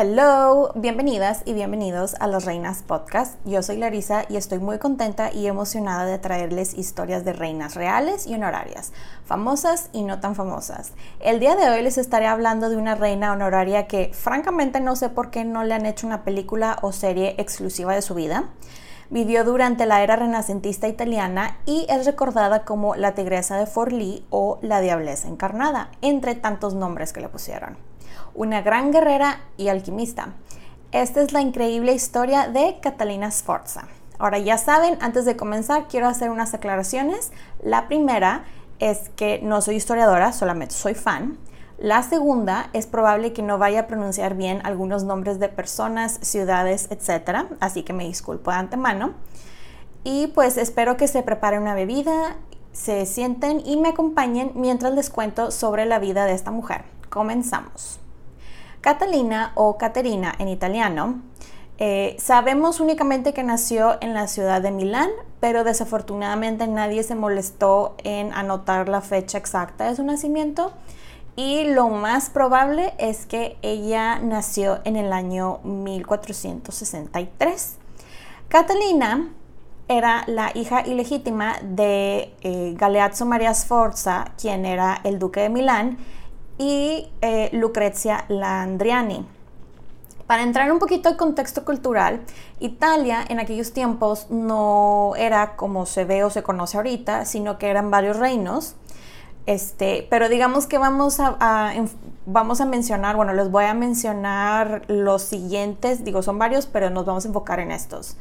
Hello, bienvenidas y bienvenidos a Las Reinas Podcast. Yo soy Larisa y estoy muy contenta y emocionada de traerles historias de reinas reales y honorarias, famosas y no tan famosas. El día de hoy les estaré hablando de una reina honoraria que francamente no sé por qué no le han hecho una película o serie exclusiva de su vida. Vivió durante la era renacentista italiana y es recordada como la tigresa de Forlì o la diableza encarnada, entre tantos nombres que le pusieron una gran guerrera y alquimista. Esta es la increíble historia de Catalina Sforza. Ahora ya saben, antes de comenzar quiero hacer unas aclaraciones. La primera es que no soy historiadora, solamente soy fan. La segunda es probable que no vaya a pronunciar bien algunos nombres de personas, ciudades, etc. Así que me disculpo de antemano. Y pues espero que se prepare una bebida, se sienten y me acompañen mientras les cuento sobre la vida de esta mujer. Comenzamos. Catalina o Caterina en italiano, eh, sabemos únicamente que nació en la ciudad de Milán, pero desafortunadamente nadie se molestó en anotar la fecha exacta de su nacimiento y lo más probable es que ella nació en el año 1463. Catalina era la hija ilegítima de eh, Galeazzo Maria Sforza, quien era el duque de Milán, y eh, Lucrezia Landriani. Para entrar un poquito al contexto cultural, Italia en aquellos tiempos no era como se ve o se conoce ahorita, sino que eran varios reinos. Este, pero digamos que vamos a, vamos a mencionar, bueno, les voy a mencionar los siguientes, digo, son varios, pero nos vamos a enfocar en estos.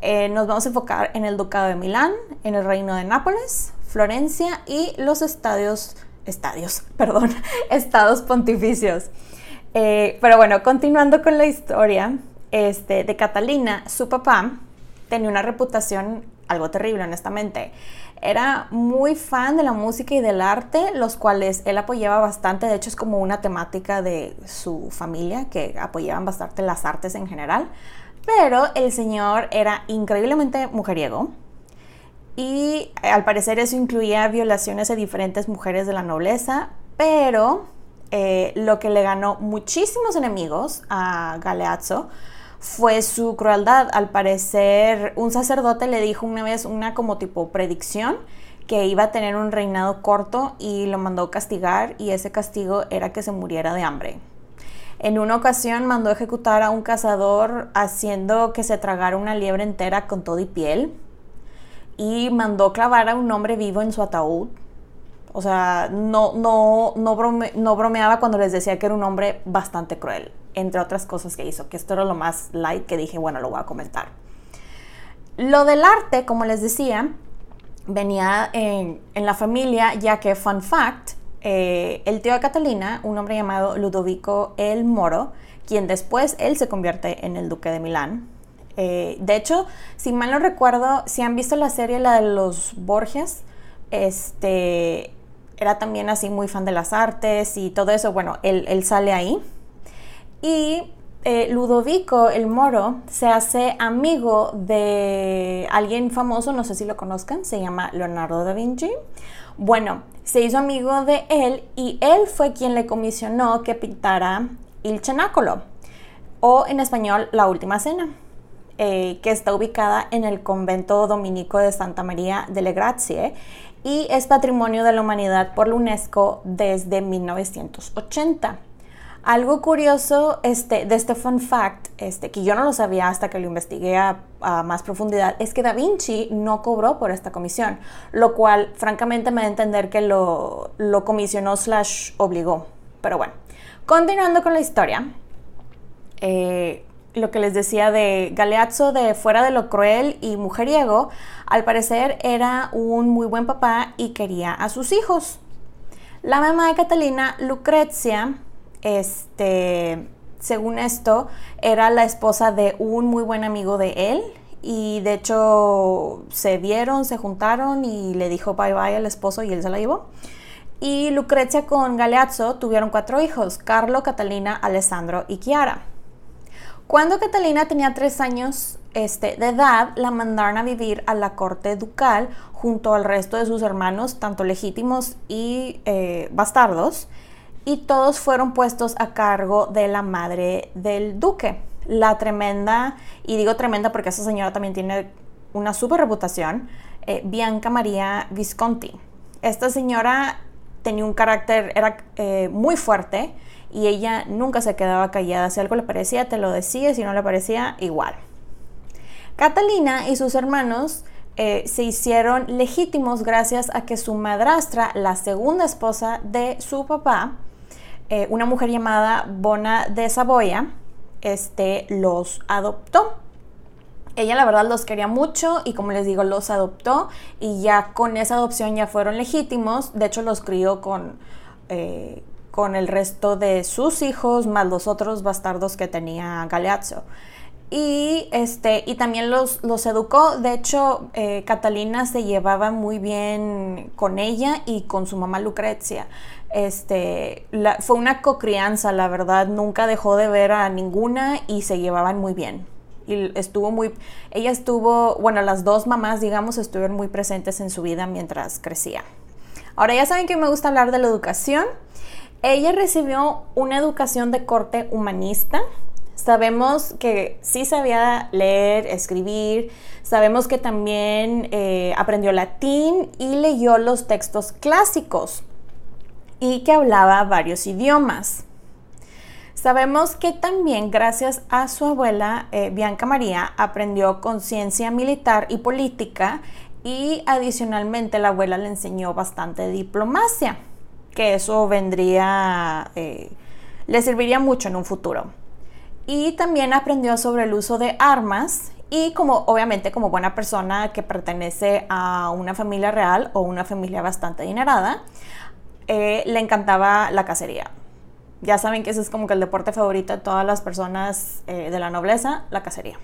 Eh, nos vamos a enfocar en el Ducado de Milán, en el Reino de Nápoles, Florencia y los estadios estadios, perdón, estados pontificios. Eh, pero bueno, continuando con la historia este, de Catalina, su papá tenía una reputación algo terrible, honestamente. Era muy fan de la música y del arte, los cuales él apoyaba bastante. De hecho, es como una temática de su familia, que apoyaban bastante las artes en general. Pero el señor era increíblemente mujeriego y al parecer eso incluía violaciones a diferentes mujeres de la nobleza, pero eh, lo que le ganó muchísimos enemigos a Galeazzo fue su crueldad. Al parecer un sacerdote le dijo una vez una como tipo predicción que iba a tener un reinado corto y lo mandó castigar y ese castigo era que se muriera de hambre. En una ocasión mandó ejecutar a un cazador haciendo que se tragara una liebre entera con todo y piel y mandó clavar a un hombre vivo en su ataúd. O sea, no, no, no, bromeaba cuando les decía que era un hombre bastante cruel, entre otras cosas que hizo, que esto era lo más light que dije, bueno, lo voy a comentar. Lo del arte, como les decía, venía en, la familia, ya que, fun fact, eh, el tío de Catalina, un hombre llamado Ludovico el Moro, quien después él se convierte en el duque de Milán, eh, de hecho, si mal no recuerdo, si han visto la serie, la de los Borgias, este, era también así muy fan de las artes y todo eso. Bueno, él, sale ahí. Y eh, Ludovico el Moro se hace amigo de alguien famoso, no sé si lo conozcan, se llama Leonardo da Vinci. Bueno, se hizo amigo de él y él fue quien le comisionó que pintara Il Cenáculo, o en español La Última Cena, eh, que está ubicada en el convento dominico de Santa María delle Grazie y es Patrimonio de la Humanidad por la UNESCO desde 1980. Algo curioso este, de este fun fact, este, que yo no lo sabía hasta que lo investigué a, más profundidad, es que Da Vinci no cobró por esta comisión, lo cual francamente me da a entender que lo, lo comisionó slash obligó. Pero bueno, continuando con la historia, eh, lo que les decía de Galeazzo de fuera de lo cruel y mujeriego, al parecer era un muy buen papá y quería a sus hijos. La mamá de Catalina, Lucrezia, este, según esto, era la esposa de un muy buen amigo de él y de hecho se vieron, se juntaron y le dijo bye bye al esposo y él se la llevó. Y Lucrecia con Galeazzo tuvieron cuatro hijos, Carlo, Catalina, Alessandro y Chiara. Cuando Catalina tenía tres años este, de edad, la mandaron a vivir a la corte ducal junto al resto de sus hermanos, tanto legítimos y eh, bastardos y todos fueron puestos a cargo de la madre del duque, la tremenda, y digo tremenda porque esa señora también tiene una super reputación, eh, Bianca María Visconti. Esta señora tenía un carácter, era eh, muy fuerte y ella nunca se quedaba callada. Si algo le parecía, te lo decía, si no le parecía, igual. Catalina y sus hermanos eh, se hicieron legítimos gracias a que su madrastra, la segunda esposa de su papá, eh, una mujer llamada Bona de Saboya este, los adoptó. Ella la verdad los quería mucho y como les digo los adoptó y ya con esa adopción ya fueron legítimos. De hecho los crió con, eh, con el resto de sus hijos más los otros bastardos que tenía Galeazzo. Y, este, y también los, los educó. De hecho, eh, Catalina se llevaba muy bien con ella y con su mamá Lucrecia. Este, fue una cocrianza, la verdad, nunca dejó de ver a ninguna y se llevaban muy bien. Y estuvo muy, ella estuvo, bueno, las dos mamás, digamos, estuvieron muy presentes en su vida mientras crecía. Ahora ya saben que me gusta hablar de la educación. Ella recibió una educación de corte humanista. Sabemos que sí sabía leer, escribir, sabemos que también eh, aprendió latín y leyó los textos clásicos y que hablaba varios idiomas. Sabemos que también gracias a su abuela eh, Bianca María aprendió conciencia militar y política y adicionalmente la abuela le enseñó bastante diplomacia, que eso vendría, eh, le serviría mucho en un futuro. Y también aprendió sobre el uso de armas y como obviamente como buena persona que pertenece a una familia real o una familia bastante adinerada, eh, le encantaba la cacería. Ya saben que ese es como el deporte favorito de todas las personas eh, de la nobleza, la cacería.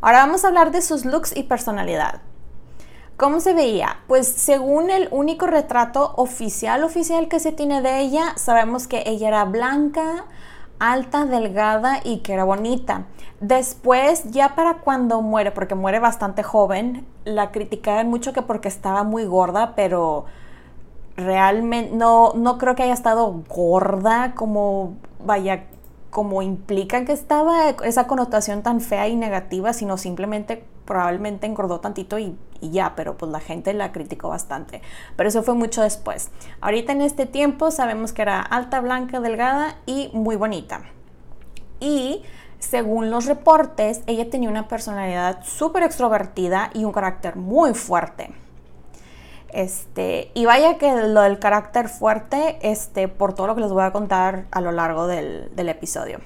Ahora vamos a hablar de sus looks y personalidad. ¿Cómo se veía? Pues según el único retrato oficial oficial que se tiene de ella, sabemos que ella era blanca, alta, delgada y que era bonita. Después, ya para cuando muere, porque muere bastante joven, la criticaban mucho que porque estaba muy gorda, pero realmente no, no creo que haya estado gorda como vaya como implica que estaba esa connotación tan fea y negativa, sino simplemente probablemente engordó tantito y, y, ya, pero pues la gente la criticó bastante. Pero eso fue mucho después. Ahorita en este tiempo sabemos que era alta, blanca, delgada y muy bonita. Y según los reportes, ella tenía una personalidad súper extrovertida y un carácter muy fuerte. Este, y vaya que lo del carácter fuerte, este, por todo lo que les voy a contar a lo largo del, episodio.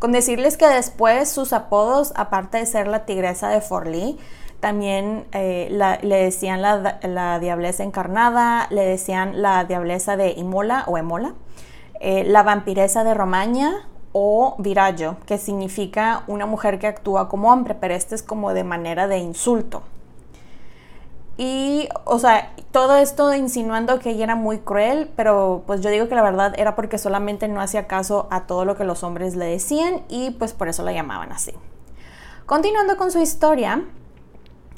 Con decirles que después sus apodos, aparte de ser la tigresa de Forlí, también eh, le decían la, diableza encarnada, le decían la diableza de Imola o Emola, eh, la vampiresa de Romaña o Viraggio, que significa una mujer que actúa como hombre, pero este es como de manera de insulto. Y, o sea, todo esto insinuando que ella era muy cruel, pero pues yo digo que la verdad era porque solamente no hacía caso a todo lo que los hombres le decían y pues por eso la llamaban así. Continuando con su historia,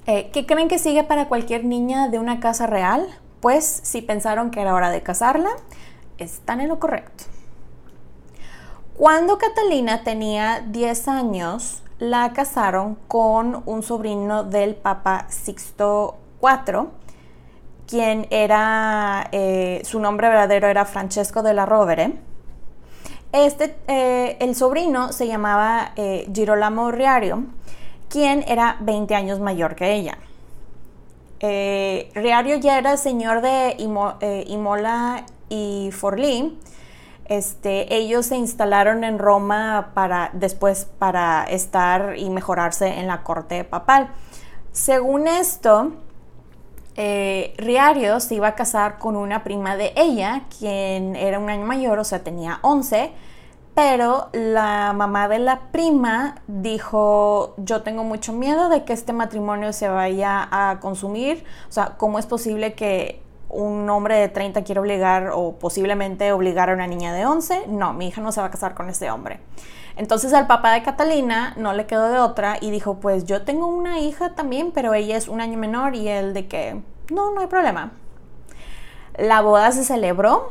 eh, ¿qué creen que sigue para cualquier niña de una casa real? Pues si pensaron que era hora de casarla, están en lo correcto. Cuando Catalina tenía 10 años, la casaron con un sobrino del Papa Sixto IV, quien era, eh, su nombre verdadero era Francesco de la Rovere. Este, eh, el sobrino se llamaba Girolamo Riario, quien era 20 años mayor que ella. Riario ya era señor de Imola y Forlì, este, ellos se instalaron en Roma para después para estar y mejorarse en la corte papal. Según esto, eh, Riario se iba a casar con una prima de ella, quien era un año mayor, o sea, tenía 11, pero la mamá de la prima dijo, yo tengo mucho miedo de que este matrimonio se vaya a consumir, o sea, ¿cómo es posible que un hombre de 30 quiere obligar o posiblemente obligar a una niña de 11, no, mi hija no se va a casar con ese hombre. Entonces al papá de Catalina no le quedó de otra y dijo, pues yo tengo una hija también, pero ella es un año menor y él de que, no, no hay problema. La boda se celebró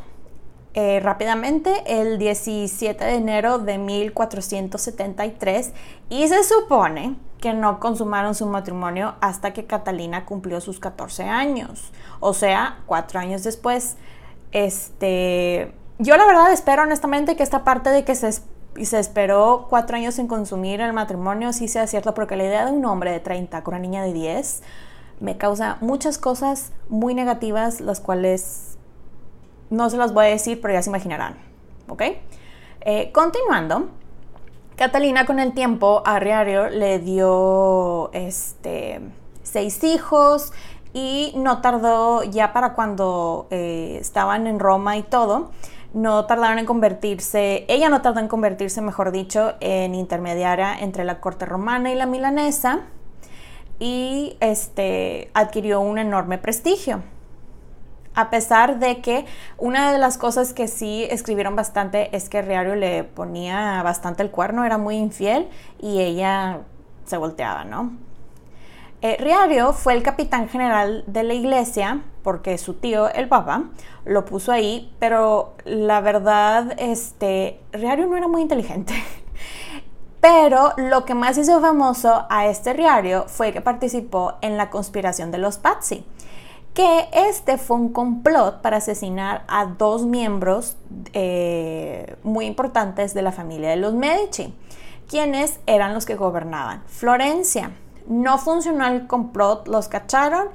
eh, rápidamente el 17 de enero de 1473 y se supone que no consumaron su matrimonio hasta que Catalina cumplió sus 14 años, o sea, cuatro años después. Este, yo la verdad espero honestamente que esta parte de que se, se esperó cuatro años en consumir el matrimonio sí sea cierto, porque la idea de un hombre de 30 con una niña de 10 me causa muchas cosas muy negativas, las cuales no se las voy a decir, pero ya se imaginarán. ¿Ok? Eh, continuando, Catalina con el tiempo a Riario le dio este, seis hijos y no tardó ya para cuando eh, estaban en Roma y todo, no tardaron en convertirse, ella no tardó en convertirse, mejor dicho, en intermediaria entre la corte romana y la milanesa y este, adquirió un enorme prestigio a pesar de que una de las cosas que sí escribieron bastante es que Riario le ponía bastante el cuerno, era muy infiel y ella se volteaba, ¿no? Eh, Riario fue el capitán general de la iglesia porque su tío, el papa, lo puso ahí, pero la verdad, este, Riario no era muy inteligente. Pero lo que más hizo famoso a este Riario fue que participó en la conspiración de los Pazzi que este fue un complot para asesinar a dos miembros eh, muy importantes de la familia de los Medici, quienes eran los que gobernaban Florencia. No funcionó el complot, los cacharon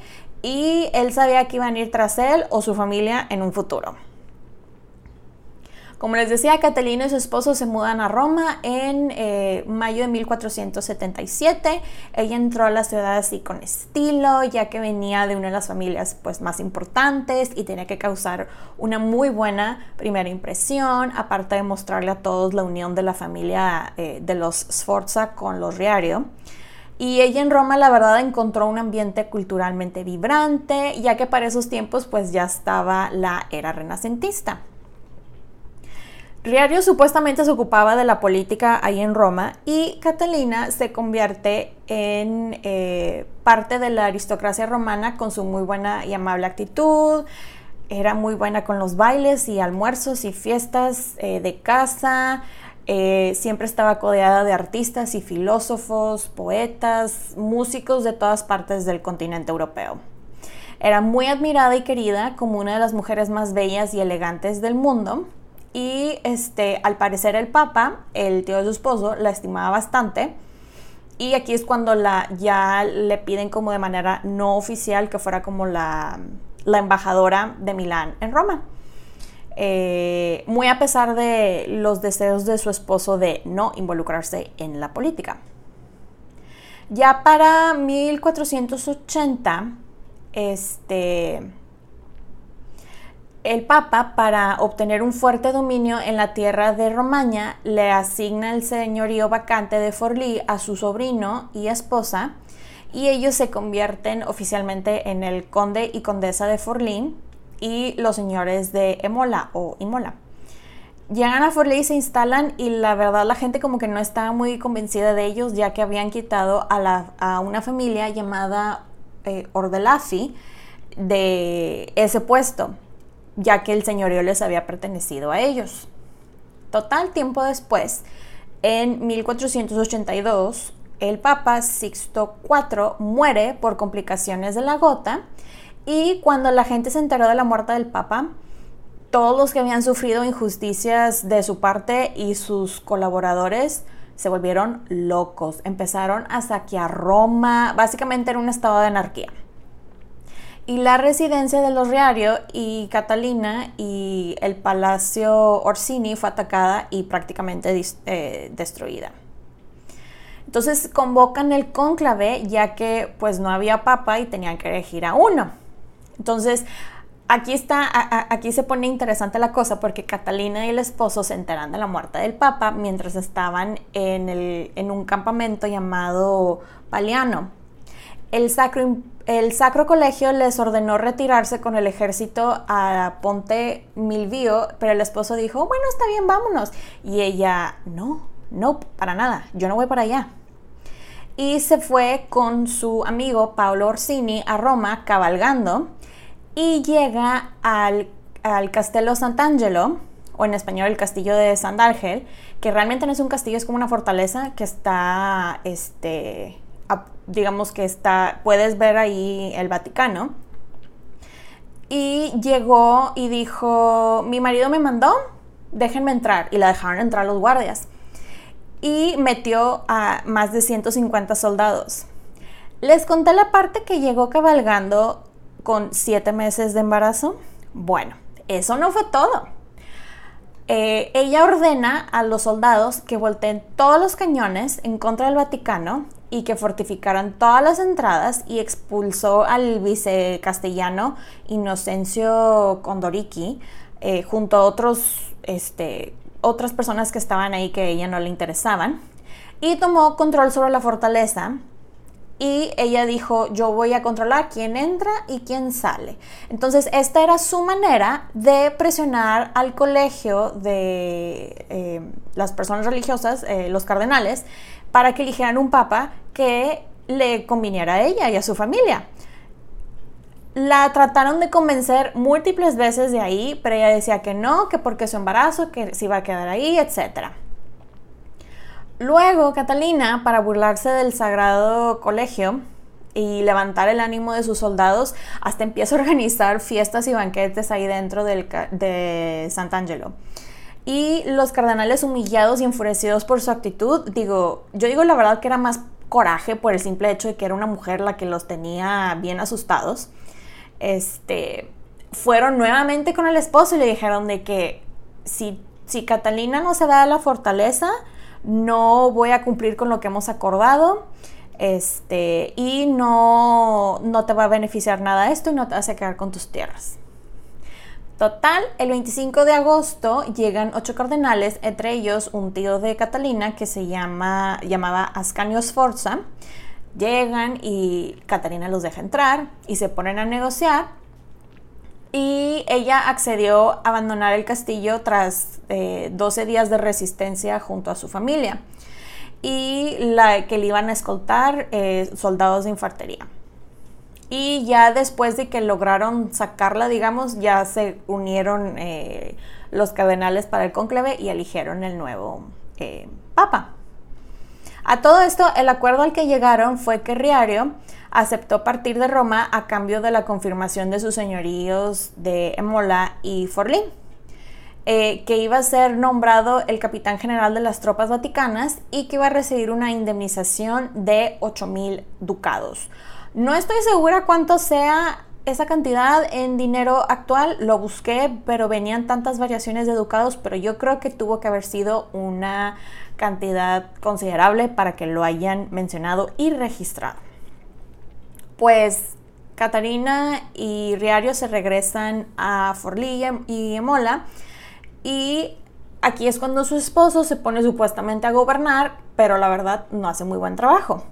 y él sabía que iban a ir tras él o su familia en un futuro. Como les decía, Catalina y su esposo se mudan a Roma en eh, mayo de 1477. Ella entró a la ciudad así con estilo, ya que venía de una de las familias pues, más importantes y tenía que causar una muy buena primera impresión, aparte de mostrarle a todos la unión de la familia eh, de los Sforza con los Riario. Y ella en Roma, la verdad, encontró un ambiente culturalmente vibrante, ya que para esos tiempos pues ya estaba la era renacentista. Riario supuestamente se ocupaba de la política ahí en Roma y Catalina se convierte en eh, parte de la aristocracia romana con su muy buena y amable actitud. Era muy buena con los bailes y almuerzos y fiestas eh, de casa. Eh, siempre estaba codeada de artistas y filósofos, poetas, músicos de todas partes del continente europeo. Era muy admirada y querida como una de las mujeres más bellas y elegantes del mundo y este, al parecer el Papa, el tío de su esposo, la estimaba bastante. Y aquí es cuando la, ya le piden como de manera no oficial que fuera como la, embajadora de Milán en Roma. Eh, muy a pesar de los deseos de su esposo de no involucrarse en la política. Ya para 1480, este, el Papa, para obtener un fuerte dominio en la tierra de Romaña, le asigna el señorío vacante de Forlì a su sobrino y esposa, y ellos se convierten oficialmente en el conde y condesa de Forlín y los señores de Emola o Imola. Llegan a Forlí y se instalan y la verdad la gente como que no estaba muy convencida de ellos ya que habían quitado a, una familia llamada eh, Ordelafi de ese puesto, ya que el señorío les había pertenecido a ellos. Total tiempo después, en 1482, el Papa Sixto IV muere por complicaciones de la gota y cuando la gente se enteró de la muerte del Papa, todos los que habían sufrido injusticias de su parte y sus colaboradores se volvieron locos, empezaron a saquear Roma, básicamente era un estado de anarquía. Y la residencia de los Riario y Catalina y el Palacio Orsini fue atacada y prácticamente eh, destruida. Entonces convocan el cónclave ya que pues no había papa y tenían que elegir a uno. Entonces aquí está, aquí se pone interesante la cosa porque Catalina y el esposo se enteran de la muerte del papa mientras estaban en, en un campamento llamado Paliano. El sacro el Sacro Colegio les ordenó retirarse con el ejército a Ponte Milvio, pero el esposo dijo, bueno, está bien, vámonos. Y ella, no, no, para nada, yo no voy para allá. Y se fue con su amigo Paolo Orsini a Roma cabalgando y llega al, al Castello Sant'Angelo, o en español el Castillo de Sant'Ángel, que realmente no es un castillo, es como una fortaleza que está, este, digamos que está, puedes ver ahí el Vaticano. Y llegó y dijo, mi marido me mandó, déjenme entrar. Y la dejaron entrar los guardias. Y metió a más de 150 soldados. Les conté la parte que llegó cabalgando con siete meses de embarazo. Bueno, eso no fue todo. Eh, ella ordena a los soldados que volteen todos los cañones en contra del Vaticano y que fortificaran todas las entradas y expulsó al vicecastellano Inocencio Condoricchi eh, junto a otros, este, otras personas que estaban ahí que a ella no le interesaban y tomó control sobre la fortaleza y ella dijo, yo voy a controlar quién entra y quién sale. Entonces, esta era su manera de presionar al colegio de eh, las personas religiosas, eh, los cardenales, para que eligieran un papa que le conviniera a ella y a su familia. La trataron de convencer múltiples veces de ahí, pero ella decía que no, que porque su embarazo, que se iba a quedar ahí, etc. Luego, Catalina, para burlarse del sagrado colegio y levantar el ánimo de sus soldados, hasta empieza a organizar fiestas y banquetes ahí dentro del, de Sant'Angelo. Y los cardenales humillados y enfurecidos por su actitud, digo, yo digo la verdad que era más coraje por el simple hecho de que era una mujer la que los tenía bien asustados. Este, fueron nuevamente con el esposo y le dijeron de que si, si Catalina no se da a la fortaleza, no voy a cumplir con lo que hemos acordado. Este, y no, no te va a beneficiar nada esto y no te vas a quedar con tus tierras. Total, el 25 de agosto llegan ocho cardenales, entre ellos un tío de Catalina que se llama, llamaba Ascanio Sforza. Llegan y Catalina los deja entrar y se ponen a negociar. Y ella accedió a abandonar el castillo tras 12 eh, días de resistencia junto a su familia y la que le iban a escoltar eh, soldados de infantería. Y ya después de que lograron sacarla, digamos, ya se unieron eh, los cardenales para el conclave y eligieron el nuevo eh, papa. A todo esto, el acuerdo al que llegaron fue que Riario aceptó partir de Roma a cambio de la confirmación de sus señoríos de Emola y Forlín, eh, que iba a ser nombrado el capitán general de las tropas vaticanas y que iba a recibir una indemnización de 8 mil ducados no estoy segura cuánto sea esa cantidad en dinero actual, lo busqué, pero venían tantas variaciones de ducados, pero yo creo que tuvo que haber sido una cantidad considerable para que lo hayan mencionado y registrado. Pues Catarina y Riario se regresan a Forlilla y Emola y aquí es cuando su esposo se pone supuestamente a gobernar, pero la verdad no hace muy buen trabajo.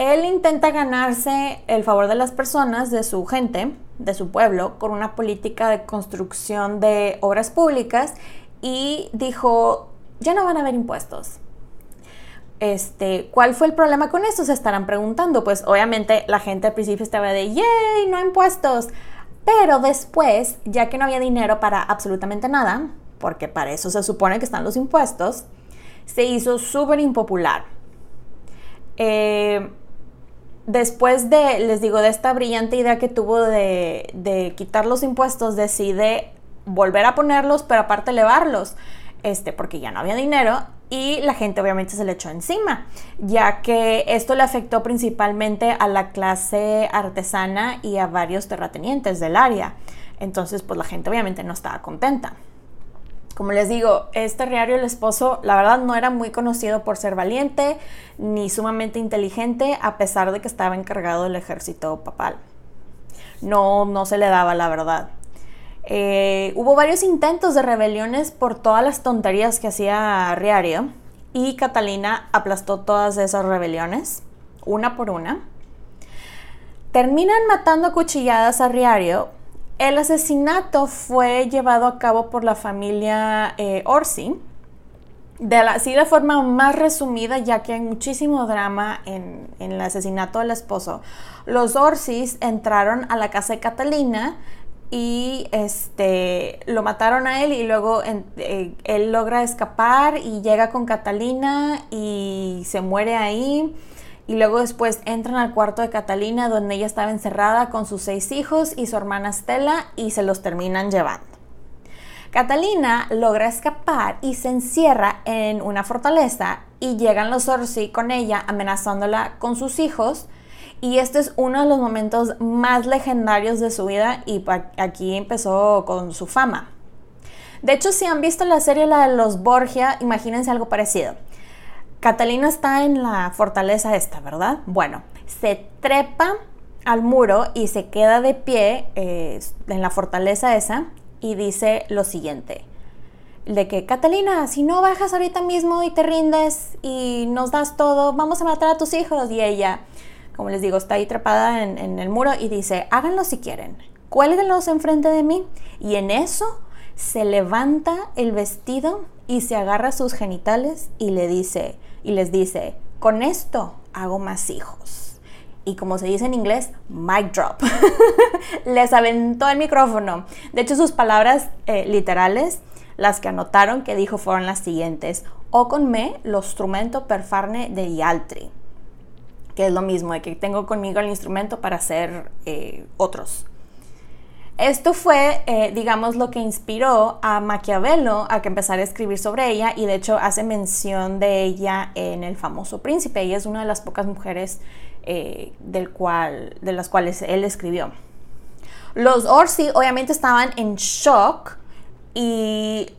Él intenta ganarse el favor de las personas, de su gente, de su pueblo, con una política de construcción de obras públicas y dijo, ya no van a haber impuestos. Este, ¿Cuál fue el problema con esto? Se estarán preguntando. Pues obviamente la gente al principio estaba de, ¡yay! No impuestos. Pero después, ya que no había dinero para absolutamente nada, porque para eso se supone que están los impuestos, se hizo súper impopular. Eh, después de, les digo, de esta brillante idea que tuvo de, quitar los impuestos, decide volver a ponerlos, pero aparte elevarlos, este, porque ya no había dinero y la gente obviamente se le echó encima, ya que esto le afectó principalmente a la clase artesana y a varios terratenientes del área. Entonces, pues la gente obviamente no estaba contenta. Como les digo, este Riario el esposo, la verdad, no era muy conocido por ser valiente ni sumamente inteligente, a pesar de que estaba encargado del ejército papal. No, no se le daba la verdad. Eh, hubo varios intentos de rebeliones por todas las tonterías que hacía Riario y Catalina aplastó todas esas rebeliones, una por una. Terminan matando a cuchilladas a Riario el asesinato fue llevado a cabo por la familia eh, Orsi, de la, forma más resumida, ya que hay muchísimo drama en, el asesinato del esposo. Los Orsis entraron a la casa de Catalina y este, lo mataron a él y luego eh, él logra escapar y llega con Catalina y se muere ahí y luego después entran al cuarto de Catalina donde ella estaba encerrada con sus seis hijos y su hermana Stella y se los terminan llevando. Catalina logra escapar y se encierra en una fortaleza y llegan los Orsi con ella amenazándola con sus hijos y este es uno de los momentos más legendarios de su vida y aquí empezó con su fama. De hecho, si han visto la serie la de los Borgia, imagínense algo parecido. Catalina está en la fortaleza esta, ¿verdad? Bueno, se trepa al muro y se queda de pie eh, en la fortaleza esa y dice lo siguiente, de que Catalina, si no bajas ahorita mismo y te rindes y nos das todo, vamos a matar a tus hijos. Y ella, como les digo, está ahí trepada en, el muro y dice, háganlo si quieren, cuélguenlos enfrente de mí. Y en eso se levanta el vestido y se agarra sus genitales y le dice, y les dice, con esto hago más hijos. Y como se dice en inglés, mic drop. les aventó el micrófono. De hecho, sus palabras eh, literales, las que anotaron que dijo fueron las siguientes. O con me lo instrumento per farne de altri. Que es lo mismo, de que tengo conmigo el instrumento para hacer eh, otros. Esto fue, eh, digamos, lo que inspiró a Maquiavelo a que empezara a escribir sobre ella y de hecho hace mención de ella en El famoso príncipe. Ella es una de las pocas mujeres eh, del cual, de las cuales él escribió. Los Orsi obviamente estaban en shock y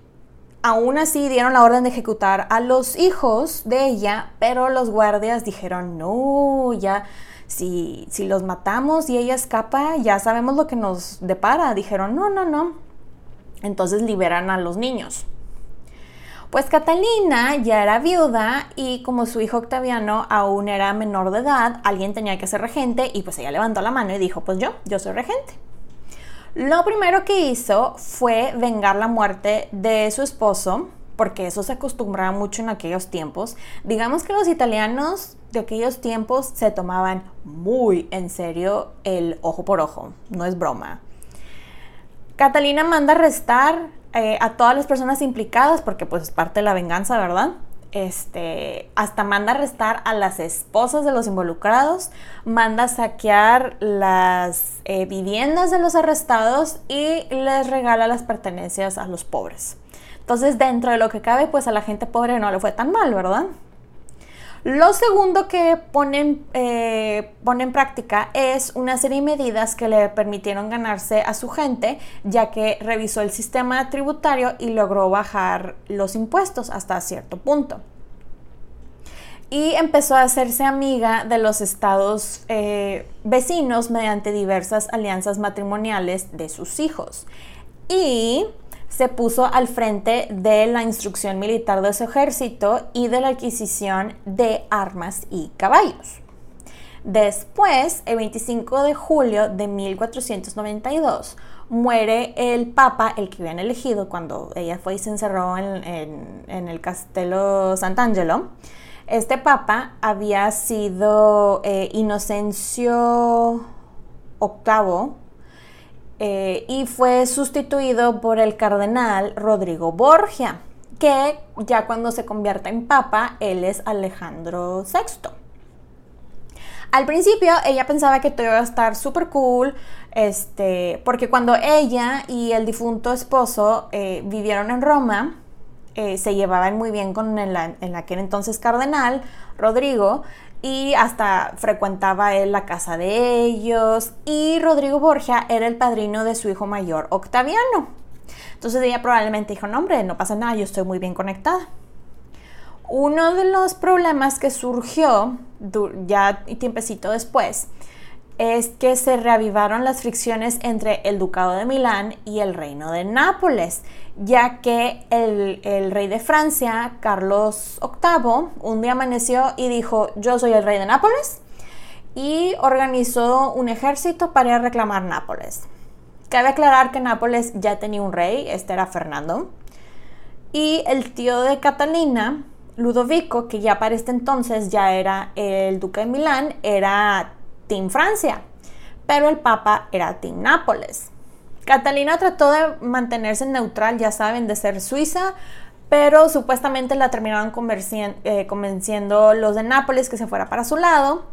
aún así dieron la orden de ejecutar a los hijos de ella, pero los guardias dijeron, no, ya si, los matamos y ella escapa, ya sabemos lo que nos depara. Dijeron, no, no, no. Entonces liberan a los niños. Pues Catalina ya era viuda y como su hijo Octaviano aún era menor de edad, alguien tenía que ser regente y pues ella levantó la mano y dijo, pues yo, yo soy regente. Lo primero que hizo fue vengar la muerte de su esposo, porque eso se acostumbraba mucho en aquellos tiempos. Digamos que los italianos de aquellos tiempos se tomaban muy en serio el ojo por ojo, no es broma. Catalina manda arrestar eh, a todas las personas implicadas, porque pues es parte de la venganza, ¿verdad? Este, hasta manda arrestar a las esposas de los involucrados, manda saquear las eh, viviendas de los arrestados y les regala las pertenencias a los pobres. Entonces, dentro de lo que cabe, pues a la gente pobre no le fue tan mal, ¿verdad? Lo segundo que pone, eh, en práctica es una serie de medidas que le permitieron ganarse a su gente, ya que revisó el sistema tributario y logró bajar los impuestos hasta cierto punto. Y empezó a hacerse amiga de los estados eh, vecinos mediante diversas alianzas matrimoniales de sus hijos. Y se puso al frente de la instrucción militar de su ejército y de la adquisición de armas y caballos. Después, el 25 de julio de 1492, muere el papa, el que habían elegido cuando ella fue y se encerró en, el Castello Sant'Angelo. Este papa había sido eh, Inocencio VIII y fue sustituido por el cardenal Rodrigo Borgia, que ya cuando se convierte en papa, él es Alejandro VI. Al principio ella pensaba que todo iba a estar súper cool, este, porque cuando ella y el difunto esposo eh, vivieron en Roma, eh, se llevaban muy bien con el, en aquel entonces cardenal, Rodrigo, y hasta frecuentaba él la casa de ellos, y Rodrigo Borgia era el padrino de su hijo mayor, Octaviano. Entonces ella probablemente dijo, no hombre, no pasa nada, yo estoy muy bien conectada. Uno de los problemas que surgió ya tiempecito después es que se reavivaron las fricciones entre el Ducado de Milán y el Reino de Nápoles, ya que el, rey de Francia, Carlos VIII, un día amaneció y dijo, yo soy el rey de Nápoles, y organizó un ejército para ir a reclamar Nápoles. Cabe aclarar que Nápoles ya tenía un rey, este era Fernando, y el tío de Catalina Ludovico, que ya para este entonces ya era el duque de Milán, era Team Francia, pero el Papa era Team Nápoles. Catalina trató de mantenerse neutral, ya saben, de ser suiza, pero supuestamente la terminaron eh, convenciendo los de Nápoles que se fuera para su lado.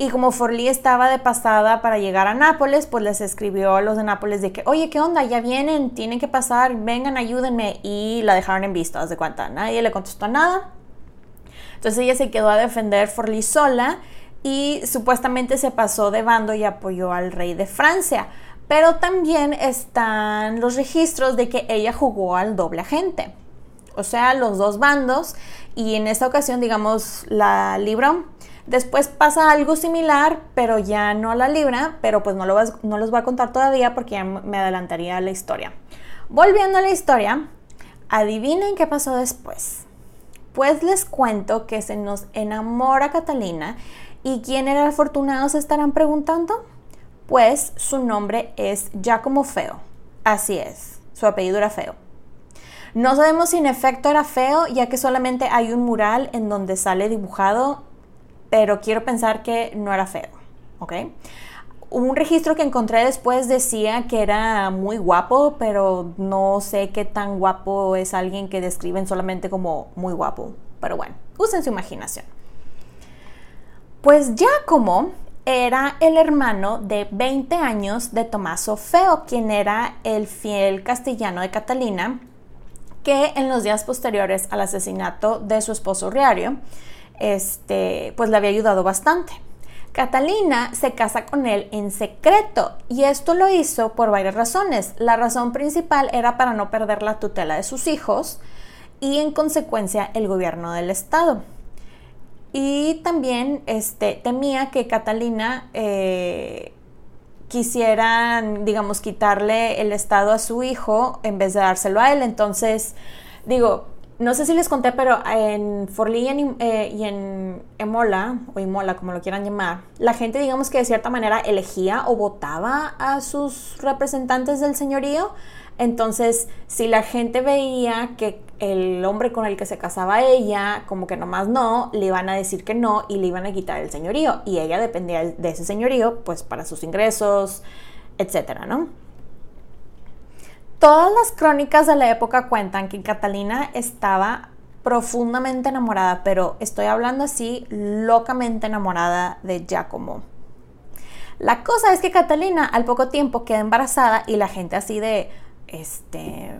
Y como Forlí estaba de pasada para llegar a Nápoles, pues les escribió a los de Nápoles de que, oye, ¿qué onda? Ya vienen, tienen que pasar, vengan, ayúdenme. Y la dejaron en visto, haz de cuenta. Nadie le contestó nada. Entonces ella se quedó a defender Forlí sola y supuestamente se pasó de bando y apoyó al rey de Francia. Pero también están los registros de que ella jugó al doble agente. O sea, los dos bandos. Y en esta ocasión, digamos, la libró Después pasa algo similar, pero ya no la libra, pero pues no, lo no los voy a contar todavía porque ya me adelantaría la historia. Volviendo a la historia, adivinen qué pasó después. Pues les cuento que se nos enamora Catalina y quién era afortunado se estarán preguntando. Pues su nombre es Giacomo Feo. Así es, su apellido era Feo. No sabemos si en efecto era feo, ya que solamente hay un mural en donde sale dibujado pero quiero pensar que no era feo, ¿ok? Un registro que encontré después decía que era muy guapo, pero no sé qué tan guapo es alguien que describen solamente como muy guapo. Pero bueno, usen su imaginación. Pues Giacomo era el hermano de 20 años de Tommaso Feo, quien era el fiel castellano de Catalina, que en los días posteriores al asesinato de su esposo Riario, este, pues le había ayudado bastante. Catalina se casa con él en secreto y esto lo hizo por varias razones. La razón principal era para no perder la tutela de sus hijos y en consecuencia el gobierno del estado. Y también este, temía que Catalina eh, quisieran, digamos, quitarle el estado a su hijo en vez de dárselo a él. Entonces, digo, no sé si les conté, pero en Forlí eh, y en, Emola, o Imola, como lo quieran llamar, la gente, digamos que de cierta manera elegía o votaba a sus representantes del señorío. Entonces, si la gente veía que el hombre con el que se casaba ella, como que nomás no, le iban a decir que no y le iban a quitar el señorío. Y ella dependía de ese señorío, pues para sus ingresos, etcétera, ¿no? Todas las crónicas de la época cuentan que Catalina estaba profundamente enamorada, pero estoy hablando así, locamente enamorada de Giacomo. La cosa es que Catalina al poco tiempo queda embarazada y la gente así de, este,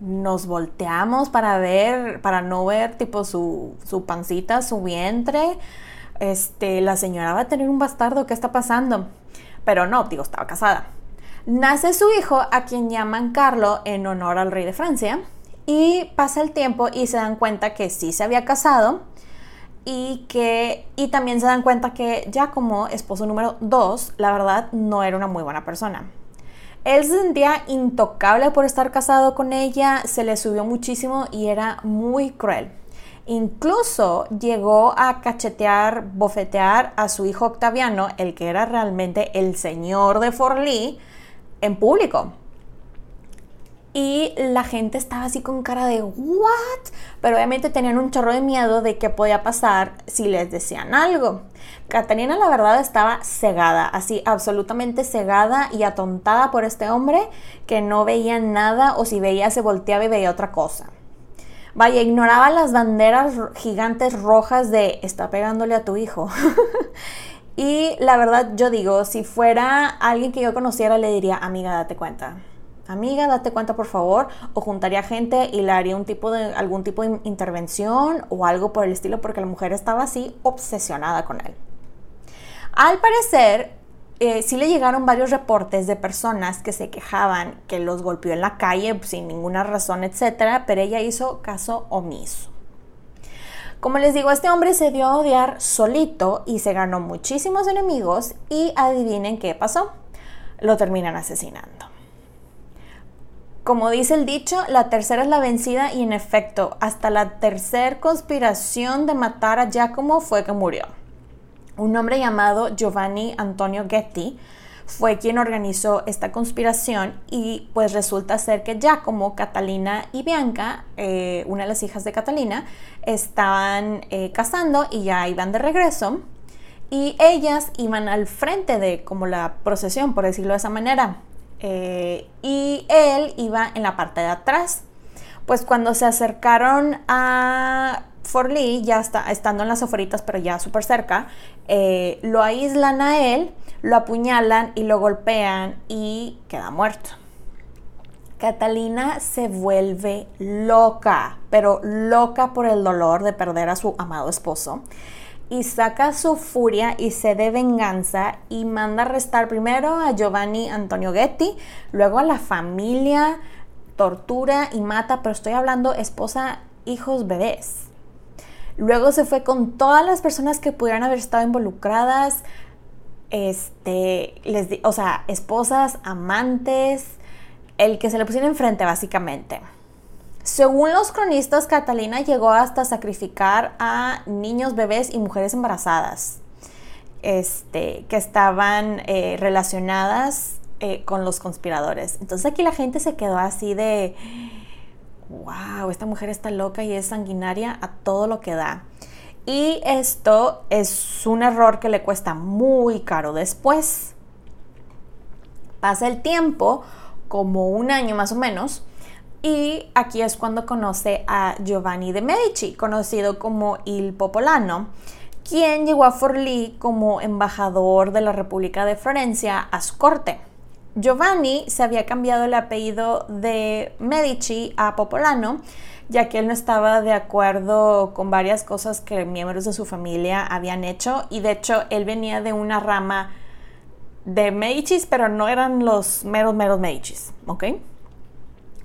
nos volteamos para ver, para no ver tipo su, su pancita, su vientre. Este, la señora va a tener un bastardo, ¿qué está pasando? Pero no, digo, estaba casada. Nace su hijo, a quien llaman Carlo en honor al rey de Francia, y pasa el tiempo y se dan cuenta que sí se había casado y que y también se dan cuenta que ya como esposo número 2, la verdad no era una muy buena persona. Él se sentía intocable por estar casado con ella, se le subió muchísimo y era muy cruel. Incluso llegó a cachetear, bofetear a su hijo Octaviano, el que era realmente el señor de Forlí, en público. Y la gente estaba así con cara de ¿what? Pero obviamente tenían un chorro de miedo de qué podía pasar si les decían algo. Catalina la verdad estaba cegada, así absolutamente cegada y atontada por este hombre que no veía nada o si veía se volteaba y veía otra cosa. Vaya, ignoraba las banderas gigantes rojas de está pegándole a tu hijo. y la verdad yo digo, si fuera alguien que yo conociera le diría, amiga, date cuenta amiga, date cuenta por favor, o juntaría gente y le haría un tipo de, algún tipo de intervención o algo por el estilo, porque la mujer estaba así obsesionada con él. Al parecer, eh, sí le llegaron varios reportes de personas que se quejaban que los golpeó en la calle sin ninguna razón, etcétera, pero ella hizo caso omiso. Como les digo, este hombre se dio a odiar solito y se ganó muchísimos enemigos y adivinen qué pasó. Lo terminan asesinando. Como dice el dicho, la tercera es la vencida y en efecto, hasta la tercera conspiración de matar a Giacomo fue que murió. Un hombre llamado Giovanni Antonio Getty fue quien organizó esta conspiración y pues resulta ser que Giacomo, Catalina y Bianca, eh, una de las hijas de Catalina, estaban eh, casando y ya iban de regreso y ellas iban al frente de como la procesión, por decirlo de esa manera. Eh, y él iba en la parte de atrás. Pues cuando se acercaron a Forlí, ya está, estando en las afueritas, pero ya súper cerca, eh, lo aíslan a él, lo apuñalan y lo golpean y queda muerto. Catalina se vuelve loca, pero loca por el dolor de perder a su amado esposo y saca su furia y se de venganza y manda arrestar primero a Giovanni Antonio Getty, luego a la familia, tortura y mata, pero estoy hablando esposa, hijos, bebés. Luego se fue con todas las personas que pudieran haber estado involucradas, este, les, o sea, esposas, amantes, el que se le pusiera enfrente básicamente. Según los cronistas, Catalina llegó hasta sacrificar a niños, bebés y mujeres embarazadas este, que estaban eh, relacionadas eh, con los conspiradores. Entonces aquí la gente se quedó así de, wow, esta mujer está loca y es sanguinaria a todo lo que da. Y esto es un error que le cuesta muy caro después. Pasa el tiempo, como un año más o menos, y aquí es cuando conoce a Giovanni de Medici, conocido como Il Popolano, quien llegó a Forlì como embajador de la República de Florencia a su corte. Giovanni se había cambiado el apellido de Medici a Popolano, ya que él no estaba de acuerdo con varias cosas que miembros de su familia habían hecho y de hecho él venía de una rama de Medicis, pero no eran los meros meros Medicis, ¿ok?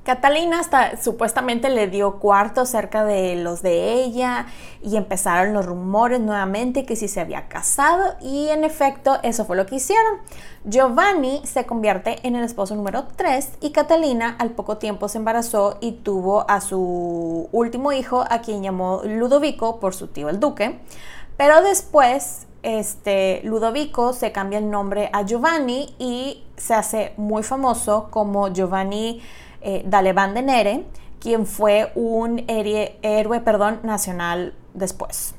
Catalina hasta supuestamente le dio cuarto cerca de los de ella y empezaron los rumores nuevamente que si se había casado y en efecto eso fue lo que hicieron. Giovanni se convierte en el esposo número 3 y Catalina al poco tiempo se embarazó y tuvo a su último hijo a quien llamó Ludovico por su tío el duque. Pero después este, Ludovico se cambia el nombre a Giovanni y se hace muy famoso como Giovanni eh, de Nere, quien fue un héroe, perdón, nacional después.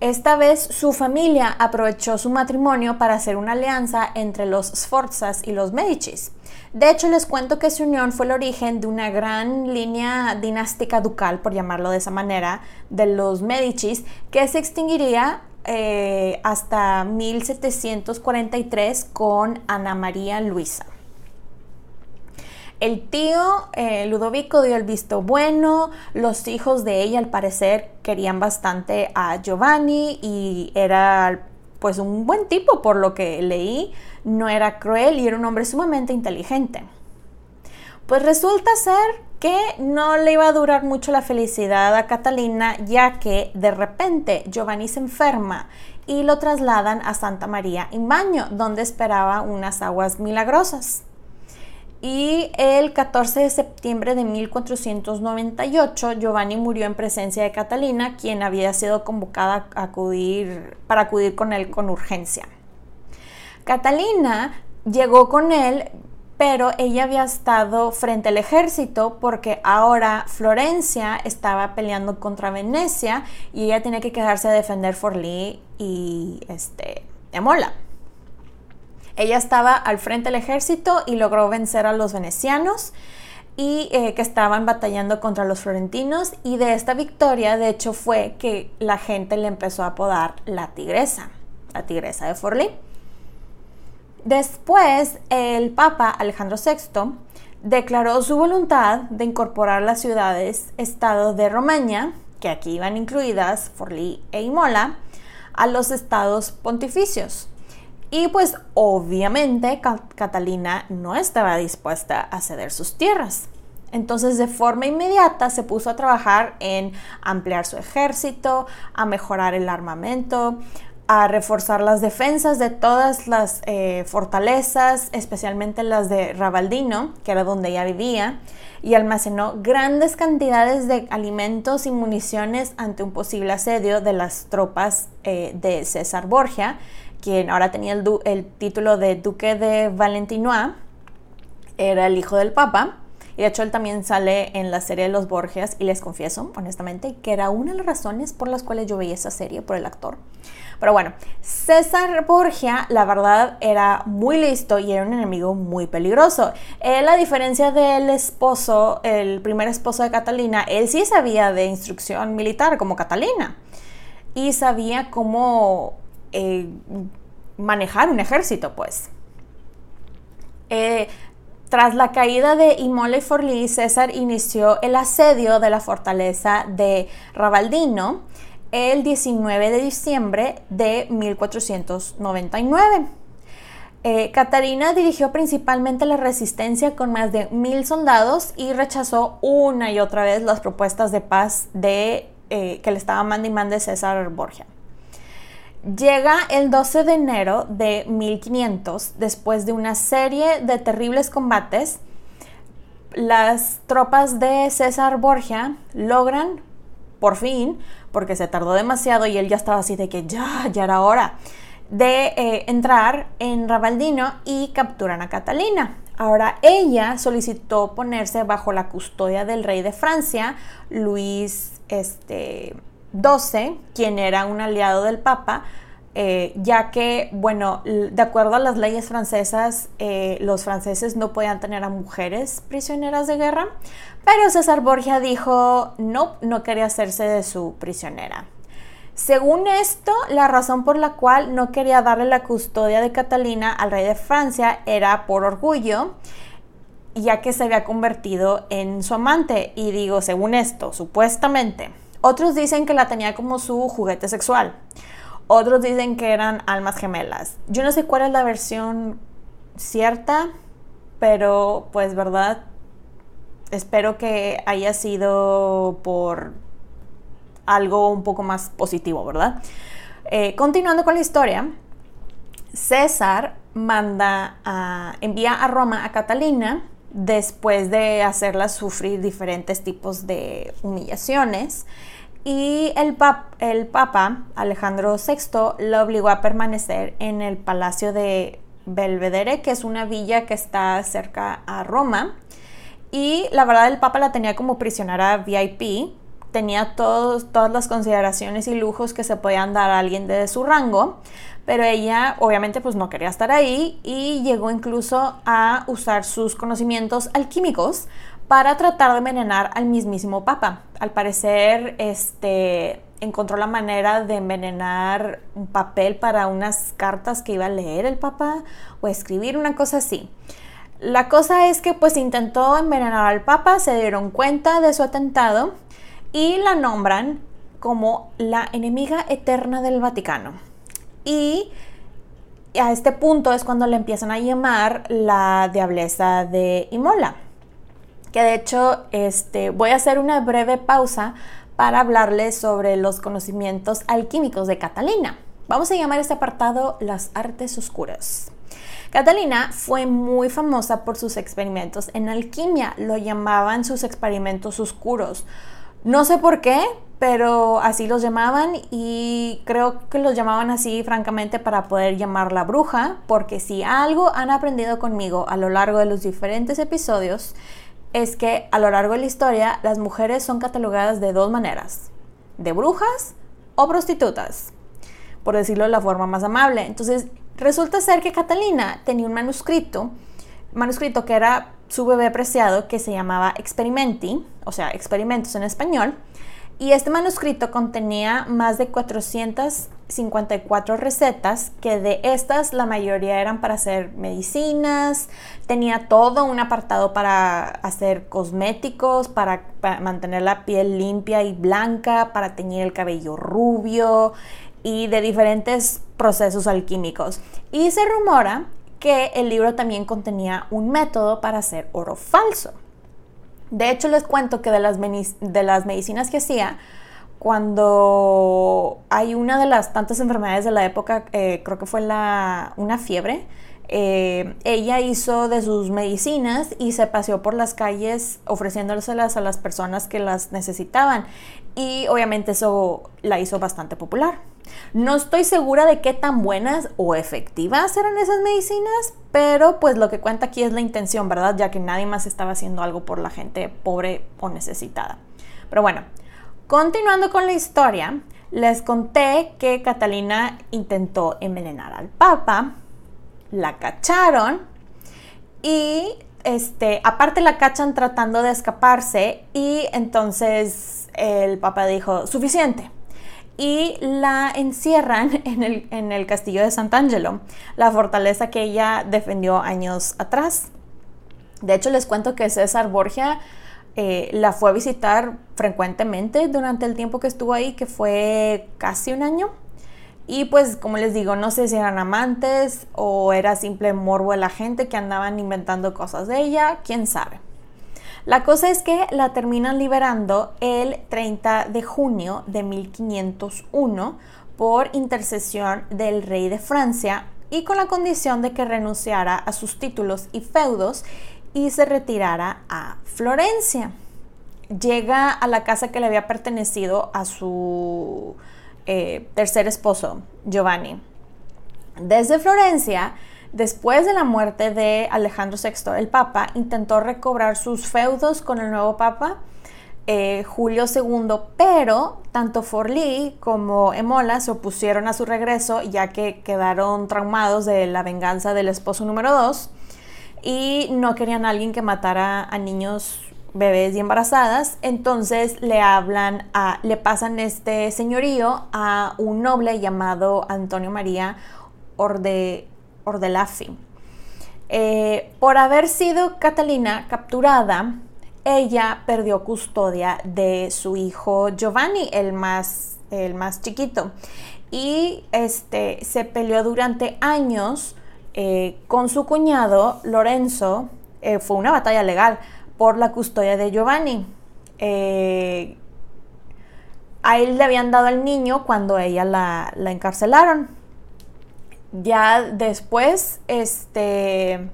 Esta vez su familia aprovechó su matrimonio para hacer una alianza entre los Sforzas y los Medicis. De hecho, les cuento que su unión fue el origen de una gran línea dinástica ducal, por llamarlo de esa manera, de los Medicis, que se extinguiría eh, hasta 1743 con Ana María Luisa. El tío eh, Ludovico dio el visto bueno, los hijos de ella al parecer querían bastante a Giovanni y era pues un buen tipo por lo que leí, no era cruel y era un hombre sumamente inteligente. Pues resulta ser que no le iba a durar mucho la felicidad a Catalina ya que de repente Giovanni se enferma y lo trasladan a Santa María en Baño, donde esperaba unas aguas milagrosas. Y el 14 de septiembre de 1498, Giovanni murió en presencia de Catalina, quien había sido convocada a acudir, para acudir con él con urgencia. Catalina llegó con él, pero ella había estado frente al ejército porque ahora Florencia estaba peleando contra Venecia y ella tenía que quedarse a defender Forlì y este, Emola. Ella estaba al frente del ejército y logró vencer a los venecianos y eh, que estaban batallando contra los florentinos y de esta victoria de hecho fue que la gente le empezó a apodar la tigresa, la tigresa de Forlì. Después el Papa Alejandro VI declaró su voluntad de incorporar las ciudades estado de Romaña, que aquí iban incluidas Forlì e Imola, a los estados pontificios. Y pues obviamente Catalina no estaba dispuesta a ceder sus tierras. Entonces de forma inmediata se puso a trabajar en ampliar su ejército, a mejorar el armamento, a reforzar las defensas de todas las eh, fortalezas, especialmente las de Rabaldino, que era donde ella vivía, y almacenó grandes cantidades de alimentos y municiones ante un posible asedio de las tropas eh, de César Borgia, quien ahora tenía el, título de Duque de Valentinois, era el hijo del Papa. Y de hecho él también sale en la serie de los Borgias y les confieso, honestamente, que era una de las razones por las cuales yo veía esa serie por el actor. Pero bueno, César Borgia, la verdad, era muy listo y era un enemigo muy peligroso. Él, a diferencia del esposo, el primer esposo de Catalina, él sí sabía de instrucción militar como Catalina. Y sabía cómo eh, manejar un ejército, pues. Eh, tras la caída de Imola y Forlì, César inició el asedio de la fortaleza de Rabaldino el 19 de diciembre de 1499. Eh, Catarina dirigió principalmente la resistencia con más de mil soldados y rechazó una y otra vez las propuestas de paz de, que le estaba mandando y César Borgia. Llega el 12 de enero de 1500, después de una serie de terribles combates, las tropas de César Borgia logran, por fin, porque se tardó demasiado y él ya estaba así de que ya, ya era hora, de eh, entrar en Rabaldino y capturan a Catalina. Ahora ella solicitó ponerse bajo la custodia del rey de Francia, Luis este, 12, quien era un aliado del Papa, eh, ya que, bueno, de acuerdo a las leyes francesas, eh, los franceses no podían tener a mujeres prisioneras de guerra, pero César Borgia dijo no, no quería hacerse de su prisionera. Según esto, la razón por la cual no quería darle la custodia de Catalina al rey de Francia era por orgullo, ya que se había convertido en su amante. Y digo, según esto, supuestamente. Otros dicen que la tenía como su juguete sexual. Otros dicen que eran almas gemelas. Yo no sé cuál es la versión cierta, pero pues verdad, espero que haya sido por algo un poco más positivo, ¿verdad? Eh, continuando con la historia, César manda a, envía a Roma a Catalina después de hacerla sufrir diferentes tipos de humillaciones. Y el, el Papa Alejandro VI lo obligó a permanecer en el Palacio de Belvedere, que es una villa que está cerca a Roma. Y la verdad el Papa la tenía como prisionera VIP, tenía todos, todas las consideraciones y lujos que se podían dar a alguien de su rango, pero ella obviamente pues no quería estar ahí y llegó incluso a usar sus conocimientos alquímicos para tratar de envenenar al mismísimo Papa. Al parecer, este encontró la manera de envenenar un papel para unas cartas que iba a leer el Papa o escribir una cosa así. La cosa es que pues intentó envenenar al Papa, se dieron cuenta de su atentado y la nombran como la enemiga eterna del Vaticano. Y a este punto es cuando le empiezan a llamar la diableza de Imola. Que de hecho este, voy a hacer una breve pausa para hablarles sobre los conocimientos alquímicos de Catalina. Vamos a llamar este apartado las artes oscuras. Catalina fue muy famosa por sus experimentos en alquimia, lo llamaban sus experimentos oscuros. No sé por qué, pero así los llamaban y creo que los llamaban así francamente para poder llamarla bruja, porque si algo han aprendido conmigo a lo largo de los diferentes episodios, es que a lo largo de la historia las mujeres son catalogadas de dos maneras, de brujas o prostitutas, por decirlo de la forma más amable. Entonces, resulta ser que Catalina tenía un manuscrito, manuscrito que era su bebé preciado, que se llamaba Experimenti, o sea, experimentos en español, y este manuscrito contenía más de 454 recetas, que de estas la mayoría eran para hacer medicinas, tenía todo un apartado para hacer cosméticos, para, mantener la piel limpia y blanca, para teñir el cabello rubio y de diferentes procesos alquímicos. Y se rumora que el libro también contenía un método para hacer oro falso. De hecho, les cuento que de las, de las medicinas que hacía, cuando hay una de las tantas enfermedades de la época, eh, creo que fue la, una fiebre, eh, ella hizo de sus medicinas y se paseó por las calles ofreciéndoselas a las personas que las necesitaban. Y obviamente eso la hizo bastante popular. No estoy segura de qué tan buenas o efectivas eran esas medicinas, pero pues lo que cuenta aquí es la intención, ¿verdad? Ya que nadie más estaba haciendo algo por la gente pobre o necesitada. Pero bueno, continuando con la historia, les conté que Catalina intentó envenenar al Papa la cacharon y este, aparte la cachan tratando de escaparse y entonces el papá dijo, suficiente. Y la encierran en el, en el castillo de Sant'Angelo, la fortaleza que ella defendió años atrás. De hecho, les cuento que César Borgia eh, la fue a visitar frecuentemente durante el tiempo que estuvo ahí, que fue casi un año. Y pues como les digo, no sé si eran amantes o era simple morbo de la gente que andaban inventando cosas de ella, quién sabe. La cosa es que la terminan liberando el 30 de junio de 1501 por intercesión del rey de Francia y con la condición de que renunciara a sus títulos y feudos y se retirara a Florencia. Llega a la casa que le había pertenecido a su eh, tercer esposo, Giovanni. Desde Florencia, después de la muerte de Alejandro VI, el Papa intentó recobrar sus feudos con el nuevo Papa, eh, Julio II, pero tanto Forlì como Emola se opusieron a su regreso ya que quedaron traumados de la venganza del esposo número 2 y no querían alguien que matara a niños bebés y embarazadas, entonces le hablan a, le pasan este señorío a un noble llamado Antonio María Orde, Ordelafi. Eh, por haber sido Catalina capturada, ella perdió custodia de su hijo Giovanni, el más, el más chiquito, y este, se peleó durante años eh, con su cuñado Lorenzo. Eh, fue una batalla legal por la custodia de Giovanni. Eh, a él le habían dado al niño cuando ella la, encarcelaron. Ya después, este,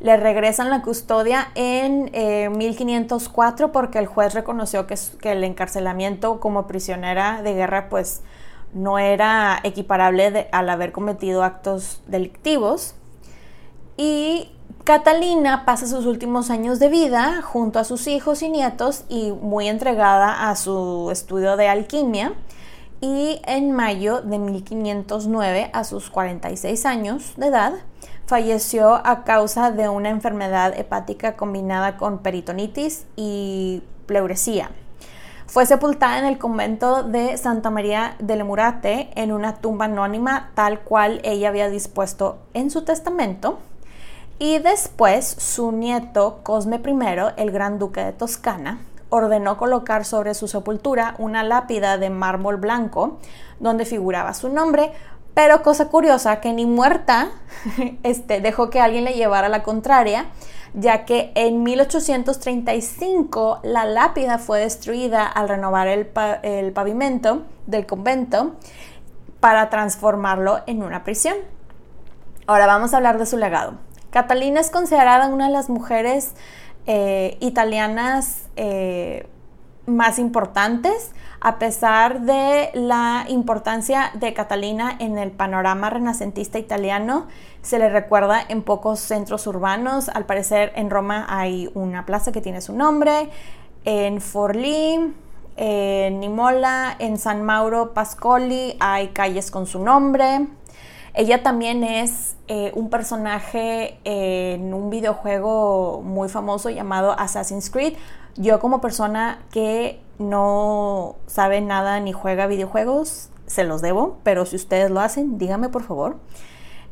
le regresan la custodia en 1504 eh, porque el juez reconoció que, el encarcelamiento como prisionera de guerra pues no era equiparable al haber cometido actos delictivos. Y Catalina pasa sus últimos años de vida junto a sus hijos y nietos y muy entregada a su estudio de alquimia. Y en mayo de 1509, a sus 46 años de edad, falleció a causa de una enfermedad hepática combinada con peritonitis y pleuresía. Fue sepultada en el convento de Santa María del Murate en una tumba anónima tal cual ella había dispuesto en su testamento y después su nieto Cosme I, el gran duque de Toscana, ordenó colocar sobre su sepultura una lápida de mármol blanco donde figuraba su nombre, pero cosa curiosa que ni muerta este, dejó que alguien le llevara la contraria, ya que en 1835 la lápida fue destruida al renovar el, el pavimento del convento para transformarlo en una prisión. Ahora vamos a hablar de su legado. Catalina es considerada una de las mujeres eh, italianas eh, más importantes, a pesar de la importancia de Catalina en el panorama renacentista italiano, se le recuerda en pocos centros urbanos. Al parecer en Roma hay una plaza que tiene su nombre, en Forlì, en Nimola, en San Mauro Pascoli hay calles con su nombre. Ella también es eh, un personaje en un videojuego muy famoso llamado Assassin's Creed. Yo como persona que no sabe nada ni juega videojuegos, se los debo, pero si ustedes lo hacen, díganme por favor.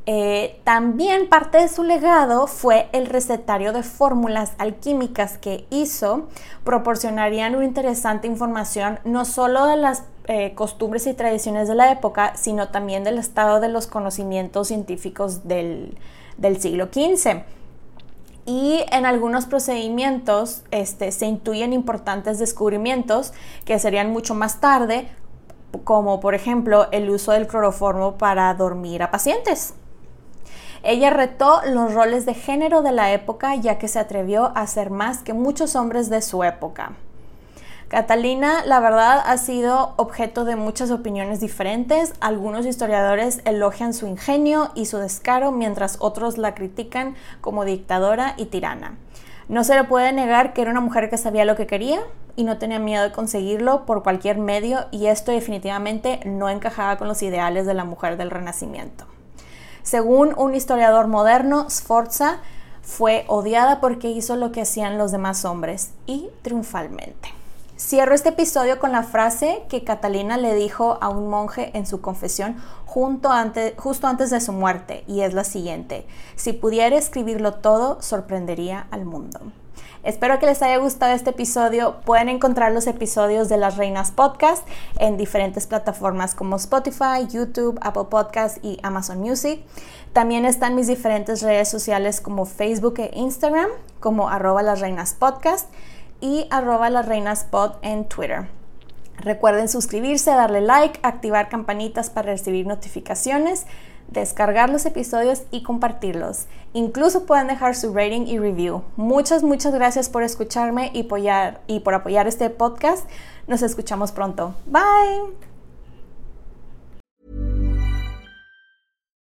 Eh, también parte de su legado fue el recetario de fórmulas alquímicas que hizo, proporcionarían una interesante información no solo de las eh, costumbres y tradiciones de la época, sino también del estado de los conocimientos científicos del, siglo XV. Y en algunos procedimientos este, se intuyen importantes descubrimientos que serían mucho más tarde, como por ejemplo el uso del cloroformo para dormir a pacientes. Ella retó los roles de género de la época ya que se atrevió a ser más que muchos hombres de su época. Catalina, la verdad, ha sido objeto de muchas opiniones diferentes. Algunos historiadores elogian su ingenio y su descaro, mientras otros la critican como dictadora y tirana. No se le puede negar que era una mujer que sabía lo que quería y no tenía miedo de conseguirlo por cualquier medio y esto definitivamente no encajaba con los ideales de la mujer del Renacimiento. Según un historiador moderno, Sforza fue odiada porque hizo lo que hacían los demás hombres y triunfalmente. Cierro este episodio con la frase que Catalina le dijo a un monje en su confesión justo antes de su muerte, y es la siguiente, si pudiera escribirlo todo, sorprendería al mundo. Espero que les haya gustado este episodio. Pueden encontrar los episodios de Las Reinas Podcast en diferentes plataformas como Spotify, YouTube, Apple Podcast y Amazon Music. También están mis diferentes redes sociales como Facebook e Instagram, como arroba reinas podcast y arroba las reinas pod en Twitter. Recuerden suscribirse, darle like, activar campanitas para recibir notificaciones descargar los episodios y compartirlos. Incluso pueden dejar su rating y review. Muchas, muchas gracias por escucharme y, y por apoyar este podcast. Nos escuchamos pronto. Bye.